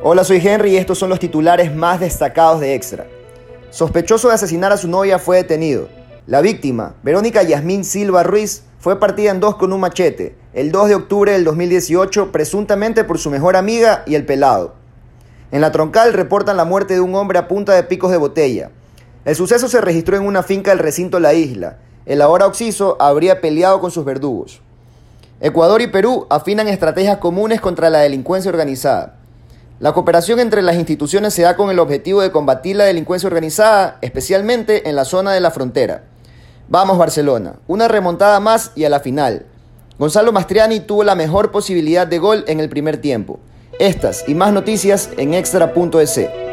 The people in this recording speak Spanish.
Hola, soy Henry y estos son los titulares más destacados de Extra. Sospechoso de asesinar a su novia fue detenido. La víctima, Verónica Yasmín Silva Ruiz, fue partida en dos con un machete el 2 de octubre del 2018, presuntamente por su mejor amiga y el pelado. En la troncal reportan la muerte de un hombre a punta de picos de botella. El suceso se registró en una finca del recinto La Isla. El ahora occiso habría peleado con sus verdugos. Ecuador y Perú afinan estrategias comunes contra la delincuencia organizada. La cooperación entre las instituciones se da con el objetivo de combatir la delincuencia organizada, especialmente en la zona de la frontera. Vamos Barcelona, una remontada más y a la final. Gonzalo Mastriani tuvo la mejor posibilidad de gol en el primer tiempo. Estas y más noticias en extra.es.